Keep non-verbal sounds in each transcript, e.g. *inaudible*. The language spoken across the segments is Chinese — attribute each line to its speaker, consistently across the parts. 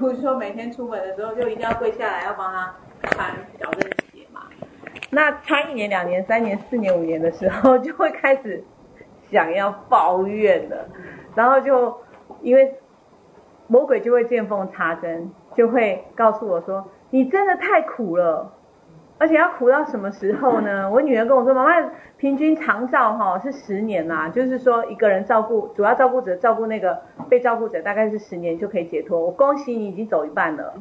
Speaker 1: 如说每天出门的时候就一定要跪下来要帮他穿矫正鞋嘛。那穿一年、两年、三年、四年、五年的时候，就会开始想要抱怨了，然后就因为魔鬼就会见缝插针，就会告诉我说：“你真的太苦了。”而且要苦到什么时候呢？*laughs* 我女儿跟我说：“妈妈，平均长照哈是十年呐，就是说一个人照顾主要照顾者照顾那个被照顾者，大概是十年就可以解脱。我恭喜你已经走一半了。”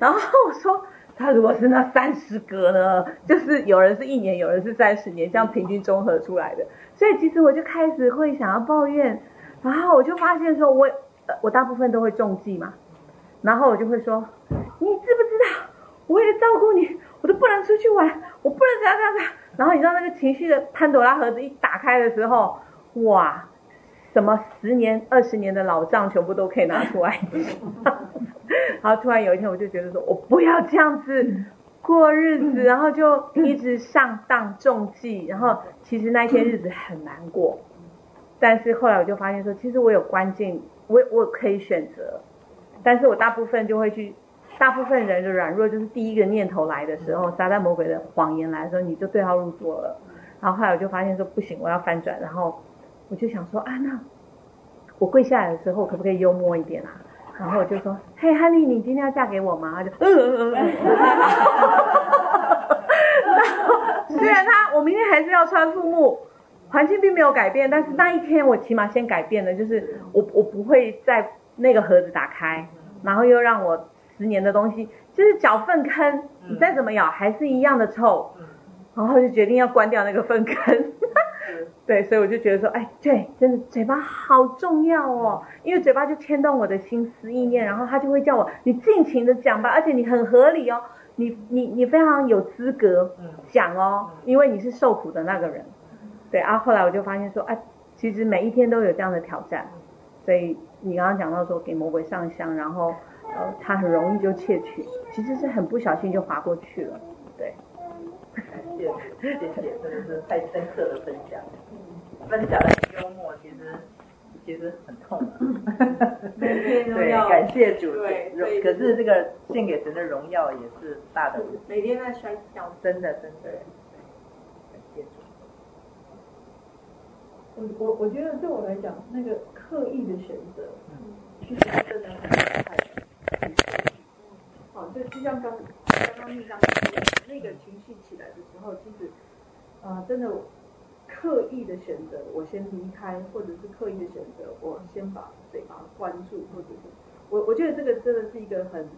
Speaker 1: 然后我说：“他如果是那三十个呢？就是有人是一年，有人是三十年，这样平均综合出来的。所以其实我就开始会想要抱怨，然后我就发现说我，我我大部分都会中计嘛，然后我就会说：你知不知道？我也照顾你。”我都不能出去玩，我不能这样这样这样。然后你知道那个情绪的潘朵拉盒子一打开的时候，哇，什么十年、二十年的老账全部都可以拿出来。*laughs* 然后突然有一天，我就觉得说，我不要这样子过日子，然后就一直上当中计。然后其实那一天日子很难过，但是后来我就发现说，其实我有关键，我我可以选择，但是我大部分就会去。大部分人的软弱就是第一个念头来的时候，撒旦魔鬼的谎言来的时候，你就对号入座了。然后后来我就发现说不行，我要翻转。然后我就想说啊，那我跪下来的时候可不可以幽默一点啊？然后我就说，嘿，哈利，你今天要嫁给我吗？他就，嗯嗯嗯。虽然他，我明天还是要穿父母，环境并没有改变，但是那一天我起码先改变了，就是我我不会在那个盒子打开，然后又让我。十年的东西就是脚粪坑，你再怎么咬还是一样的臭，然后就决定要关掉那个粪坑。*laughs* 对，所以我就觉得说，哎，对，真的嘴巴好重要哦，因为嘴巴就牵动我的心思意念，然后他就会叫我，你尽情的讲吧，而且你很合理哦，你你你非常有资格讲哦，因为你是受苦的那个人。对啊，后来我就发现说，哎，其实每一天都有这样的挑战，所以你刚刚讲到说给魔鬼上香，然后。呃，他很容易就窃取，其实是很不小心就划过去了，对。
Speaker 2: 谢谢，谢谢，真的是太深刻的分享，分享的幽默，其实其实很痛。
Speaker 1: 每天都要。*laughs*
Speaker 2: 对，感谢主。
Speaker 1: 对。
Speaker 2: 可是这个献给神的荣耀也是大的。
Speaker 1: 每天在摔跤。
Speaker 2: 真的，真的。感谢主。
Speaker 3: 我我我觉得对我来讲，那个刻意的选择，嗯，其实真的很厉害。就像刚刚刚那张那个情绪起来的时候，其实啊、真的刻意的选择我先离开，或者是刻意的选择我先把嘴巴关住，或者是我我觉得这个真的是一个很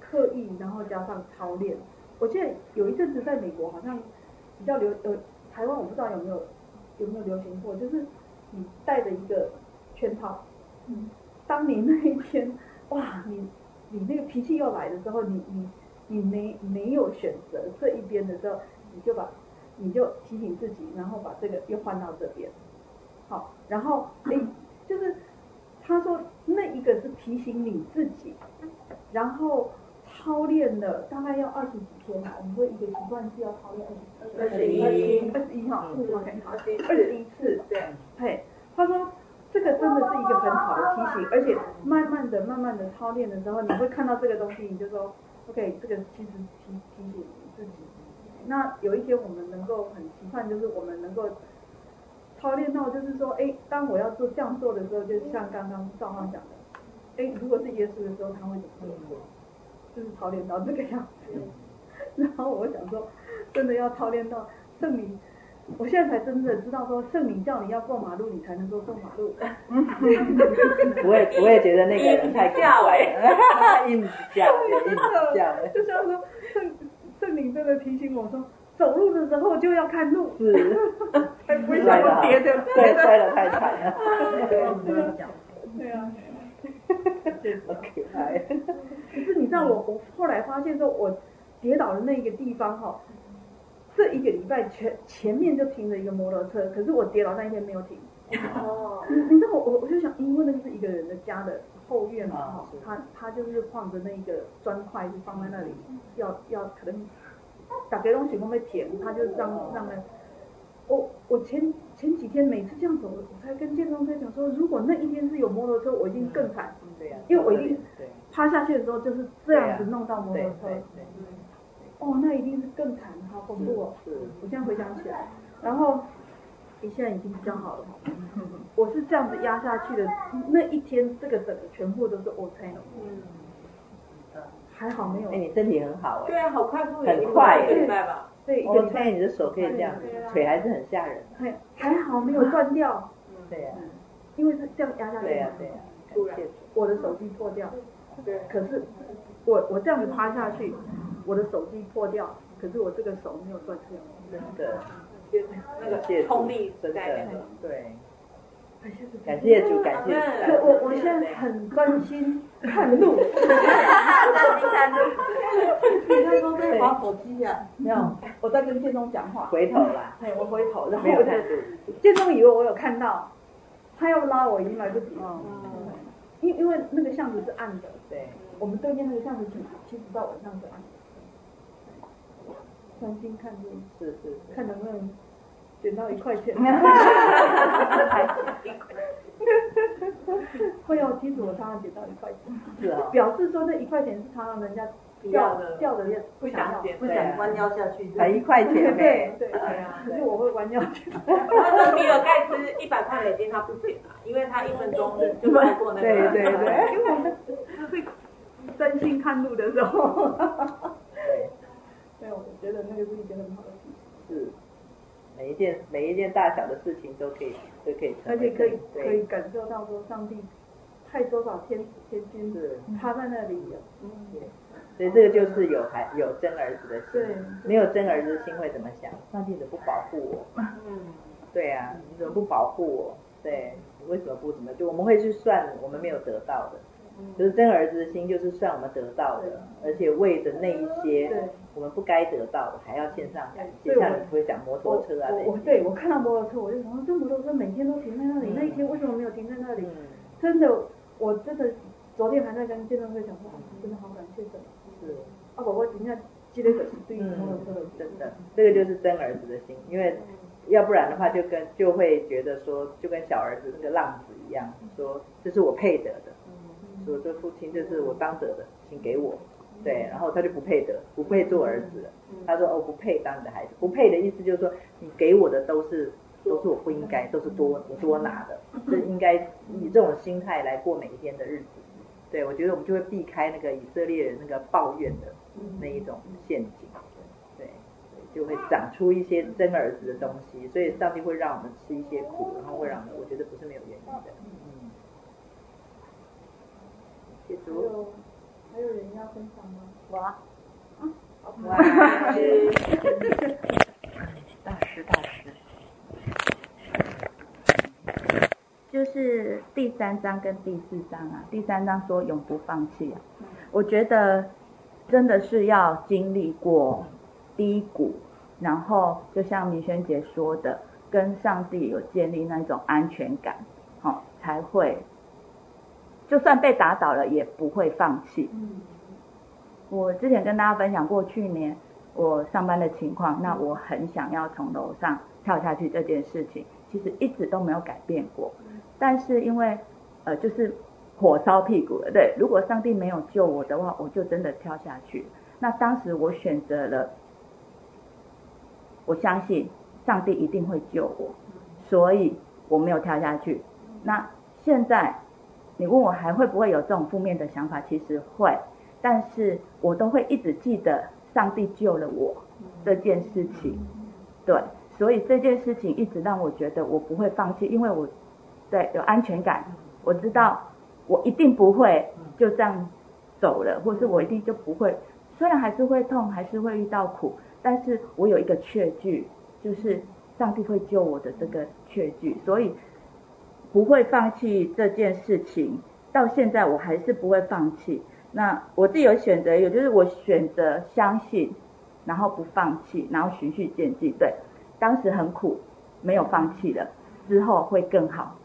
Speaker 3: 刻意，然后加上操练。我记得有一阵子在美国好像比较流呃，台湾我不知道有没有有没有流行过，就是你戴着一个圈套，嗯，当你那一天。哇，你你那个脾气又来的时候，你你你没没有选择这一边的时候，你就把你就提醒自己，然后把这个又换到这边，好，然后诶，就是他说那一个是提醒你自己，然后操练了大概要二十几天吧，我们说一个习惯是要操练二十二十一，二十一哈，二十一次，对，嘿，他说。这个真的是一个很好而且慢慢的、慢慢的操练的时候，你会看到这个东西，你就说，OK，这个其实提提醒你自己。那有一些我们能够很期盼，就是我们能够操练到，就是说，哎，当我要做这样做的时候，就像刚刚赵浩讲的，哎，如果是耶稣的时候，他会怎么做？就是操练到这个样子。*laughs* 然后我想说，真的要操练到圣灵。我现在才真正知道说，圣灵叫你要过马路，你才能够过马路。
Speaker 2: 不会不会觉得那个人太 *laughs* 怪了，*laughs* *laughs* 硬叫，硬叫。
Speaker 3: 就像说圣圣灵真的提醒我说，走路的时候就要看路。
Speaker 2: 是。
Speaker 3: 才不会摔到跌的。
Speaker 2: 对，摔得太惨了。
Speaker 3: 对啊。对啊。
Speaker 2: 好可爱。
Speaker 3: 可是你知道我我后来发现说，我跌倒的那个地方哈。这一个礼拜前前面就停了一个摩托车，可是我跌倒那一天没有停。哦，你你知道我我我就想，因为那个是一个人的家的后院嘛，哈，他他就是放着那个砖块就放在那里，要要可能打给东西会被填，他就让让那，我我前前几天每次这样走，我才跟建中哥讲说，如果那一天是有摩托车，我一定更惨，对呀，因为我一定趴下去的时候就是这样子弄到摩托车。哦，那一定是更惨，好恐怖哦！是，我现在回想起来，然后你现在已经比较好了。*laughs* 我是这样子压下去的，那一天这个整个全部都是 OK。嗯。还好没有。
Speaker 2: 哎，你身体很好哎。
Speaker 1: 对啊，好快速，
Speaker 2: 很快，
Speaker 1: 对吧？
Speaker 3: 对。
Speaker 2: 我看你的手可以这样，腿还是很吓人。
Speaker 3: 还还好没有断掉。
Speaker 2: 对呀。
Speaker 3: 因为是这样压下去。
Speaker 2: 对呀对呀。
Speaker 3: 突然，我的手机破掉。对。可是，我我这样子趴下去。我的手机破掉，可是我这个手没有断掉。
Speaker 2: 真的，
Speaker 1: 那个冲力
Speaker 2: 真的，对。
Speaker 3: 感
Speaker 2: 谢主，感谢主。
Speaker 3: 我我现在很专心看路。专 *laughs*
Speaker 2: 心看路。
Speaker 3: 你在说在滑手机呀？没有，我在跟建中讲话。
Speaker 2: 回头啦。
Speaker 3: 对，我回头，然后建中以为我有看到，他要拉我已经来不及。了。因因为那个巷子是暗的。
Speaker 2: 对。
Speaker 3: 我们对面那个巷子其其实到晚上是暗的。专心看路，
Speaker 2: 是是是，
Speaker 3: 看能不能捡到一块钱。*laughs* 会有，其实我常常捡到一块钱。
Speaker 2: 是啊。
Speaker 3: 表示说这一块钱是常常人家掉的掉的，不想要，
Speaker 2: 不想弯腰下去。才一块钱。
Speaker 3: 对对对啊！可是我会弯腰去。
Speaker 1: 他说比尔盖茨一百块美金他不捡啊，因为他一分钟就超过那个。
Speaker 3: 对对对。*laughs* 因为我们会专心看路的时候。没有，我觉得那个是一件很好的事情。是，
Speaker 2: 每一件每一件大小的事情都可以都可以。
Speaker 3: 而且可以可以感受到说，上帝派多少天使天君子他在那里有。嗯。
Speaker 2: 所以这个就是有孩有真儿子的心。对。没有真儿子的心会怎么想？上帝怎么不保护我？嗯。对啊，你怎么不保护我？对，你为什么不怎么？就我们会去算我们没有得到的。就是真儿子的心，就是算我们得到的，而且为着那一些我们不该得到的，还要献上感谢。像你不会讲摩托车啊？
Speaker 3: 我对我看到摩托车，我就想说，这摩托车每天都停在那里，那一天为什么没有停在那里？真的，我真的昨天还在跟建东哥讲说，真的好感谢神。是。啊，宝宝今天记得可是对摩托车的，
Speaker 2: 真的，这个就是真儿子的心，因为要不然的话，就跟就会觉得说，就跟小儿子那个浪子一样，说这是我配得的。说这父亲就是我当得的，请给我，对，然后他就不配得，不配做儿子了。他说哦，不配当你的孩子，不配的意思就是说，你给我的都是都是我不应该，都是多我多拿的，是应该以这种心态来过每一天的日子。对，我觉得我们就会避开那个以色列人那个抱怨的那一种陷阱，对，就会长出一些真儿子的东西。所以上帝会让我们吃一些苦，然后会让我们，我觉得不是没有原因的。
Speaker 3: 还有还有人要分享吗？
Speaker 1: 我啊，
Speaker 2: 哇，大师大师，
Speaker 4: 就是第三章跟第四章啊，第三章说永不放弃啊，我觉得真的是要经历过低谷，然后就像明轩姐说的，跟上帝有建立那种安全感，好才会。就算被打倒了，也不会放弃。我之前跟大家分享过去年我上班的情况，那我很想要从楼上跳下去这件事情，其实一直都没有改变过。但是因为呃，就是火烧屁股了，对。如果上帝没有救我的话，我就真的跳下去。那当时我选择了，我相信上帝一定会救我，所以我没有跳下去。那现在。你问我还会不会有这种负面的想法？其实会，但是我都会一直记得上帝救了我这件事情。对，所以这件事情一直让我觉得我不会放弃，因为我对有安全感，我知道我一定不会就这样走了，或是我一定就不会，虽然还是会痛，还是会遇到苦，但是我有一个确据，就是上帝会救我的这个确据，所以。不会放弃这件事情，到现在我还是不会放弃。那我自己有选择，也就是我选择相信，然后不放弃，然后循序渐进。对，当时很苦，没有放弃了，之后会更好。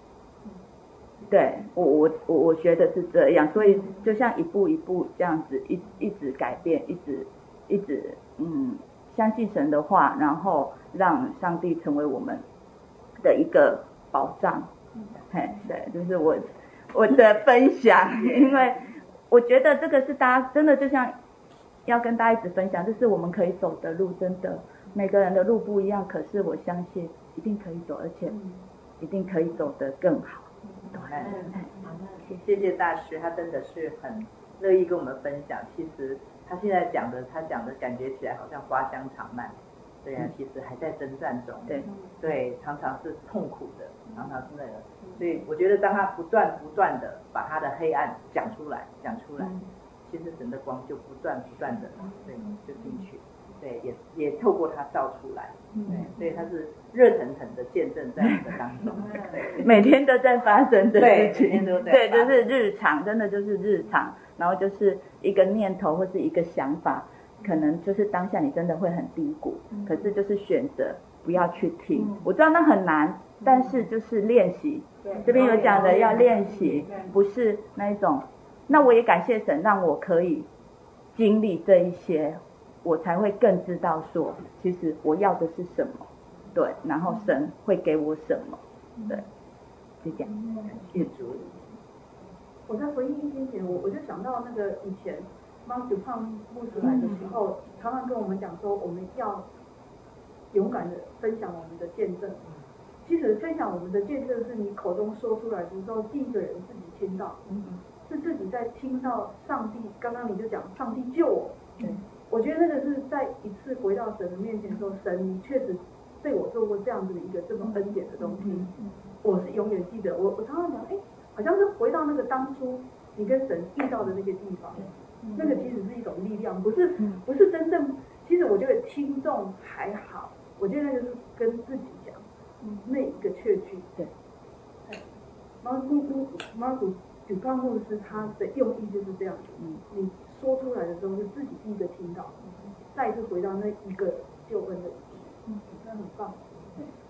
Speaker 4: 对，我我我我觉得是这样，所以就像一步一步这样子，一一直改变，一直一直嗯，相信神的话，然后让上帝成为我们的一个保障。嘿，对，就是我我的分享，*laughs* 因为我觉得这个是大家真的就像要跟大家一直分享，这是我们可以走的路，真的。每个人的路不一样，可是我相信一定可以走，而且一定可以走得更好。
Speaker 2: 对，谢谢大师，他真的是很乐意跟我们分享。其实他现在讲的，他讲的感觉起来好像花香长漫，对啊，其实还在征战中，对对，常常是痛苦的，常常是那个。所以我觉得，当他不断不断的把他的黑暗讲出来，讲出来，其实神的光就不断不断的对就进去。对，也也透过他照出来，对，所以他是热腾腾的见证在你的当中，*laughs* 对，*laughs*
Speaker 4: 每天都在发生的事情，
Speaker 2: 每天都在，
Speaker 4: 对，就是日常，真的就是日常，然后就是一个念头或是一个想法，可能就是当下你真的会很低谷，可是就是选择不要去听，我知道那很难，但是就是练习，这边有讲的要练习，不是那一种，那我也感谢神让我可以经历这一些。我才会更知道说，其实我要的是什么，对，然后神会给我什么，对，就这样。谢谢主。
Speaker 3: 我在回忆一些前，我我就想到那个以前马祖胖牧师来的时候，常常跟我们讲说，我们要勇敢的分享我们的见证。其实分享我们的见证是你口中说出来的时候，第一个人自己听到，是自己在听到上帝。刚刚你就讲上帝救我。我觉得那个是在一次回到神的面前说，神你确实对我做过这样子的一个这么恩典的东西，我是永远记得。我我常常讲，哎，好像是回到那个当初你跟神遇到的那些地方，那个其实是一种力量，不是不是真正。其实我觉得听众还好，我觉得那个是跟自己讲，那一个确据。对，马古古马古举光牧师他的用意就是这样子，你。说出来的时候是自己第一个听到，再次回到那一个救恩的，嗯，那很棒。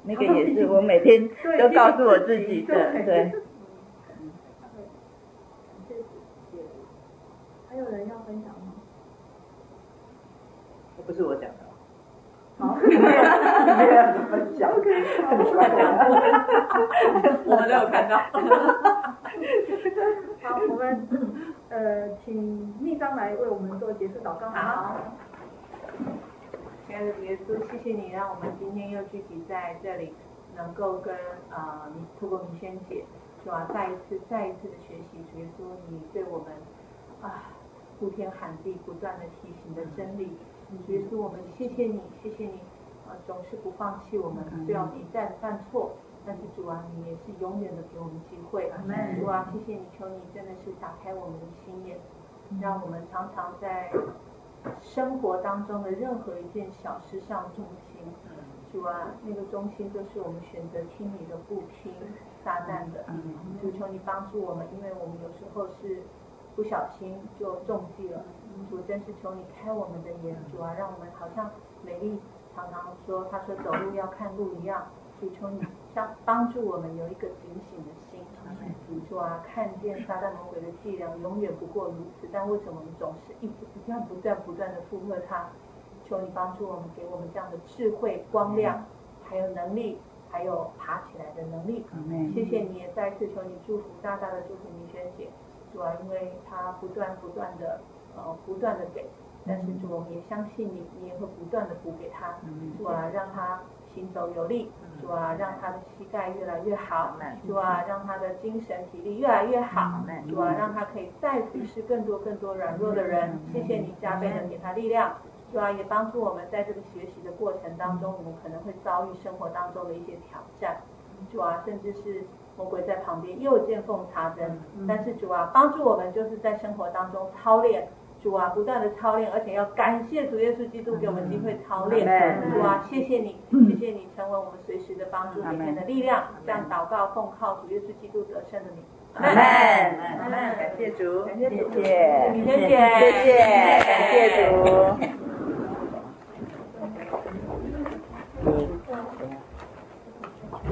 Speaker 4: 那个也是我每天都告诉我自己的，对。*laughs*
Speaker 3: 还有人要分享吗？
Speaker 2: 不是我讲的。
Speaker 3: 好。*laughs*
Speaker 2: 没有人分享。*laughs*
Speaker 1: 我们都有看到。*laughs*
Speaker 3: 好，我们。呃，请秘书来为我们做结束祷告。
Speaker 1: 好，亲爱的主耶稣，谢谢你让我们今天又聚集在这里，能够跟啊，你、呃、透过明轩姐，是吧？再一次、再一次的学习，主耶稣，你对我们啊呼天喊地、不断的提醒的真理。主耶稣，我们谢谢你，谢谢你啊，总是不放弃我们，虽然一再犯错。但是主啊，你也是永远的给我们机会。主啊，谢谢你，求你真的是打开我们的心眼，让我们常常在生活当中的任何一件小事上忠心。主啊，那个中心就是我们选择听你的，不听撒旦的。主求你帮助我们，因为我们有时候是不小心就中计了。主真是求你开我们的眼，主啊，让我们好像美丽常常说，他说走路要看路一样。主求你。像帮助我们有一个警醒的心，主啊，看见撒旦魔鬼的伎俩永远不过如此，但为什么我们总是一不断不断不断的附和他？求你帮助我们，给我们这样的智慧、光亮，还有能力，还有爬起来的能力。谢谢你，也再次求你祝福，大大的祝福明轩姐，主啊，因为他不断不断的呃不断的给，但是主我们也相信你，你也会不断的补给他，主啊，让他。行走有力，主啊，让他的膝盖越来越好，主啊，让他的精神体力越来越好，主啊，让他可以再服侍更多更多软弱的人。谢谢你加倍的给他力量，主啊，也帮助我们在这个学习的过程当中，我们可能会遭遇生活当中的一些挑战，主啊，甚至是魔鬼在旁边又见缝插针，但是主啊，帮助我们就是在生活当中操练。主啊，不断的操练，而且要感谢主耶稣基督给我们机会操练。主啊，谢谢你，谢谢你成为我们随时的帮助，里面的力量。这样祷告奉靠主耶稣基督得胜的名。
Speaker 2: 阿门，阿门，感谢主，
Speaker 4: 谢谢，
Speaker 1: 谢谢，
Speaker 2: 谢谢，感谢主。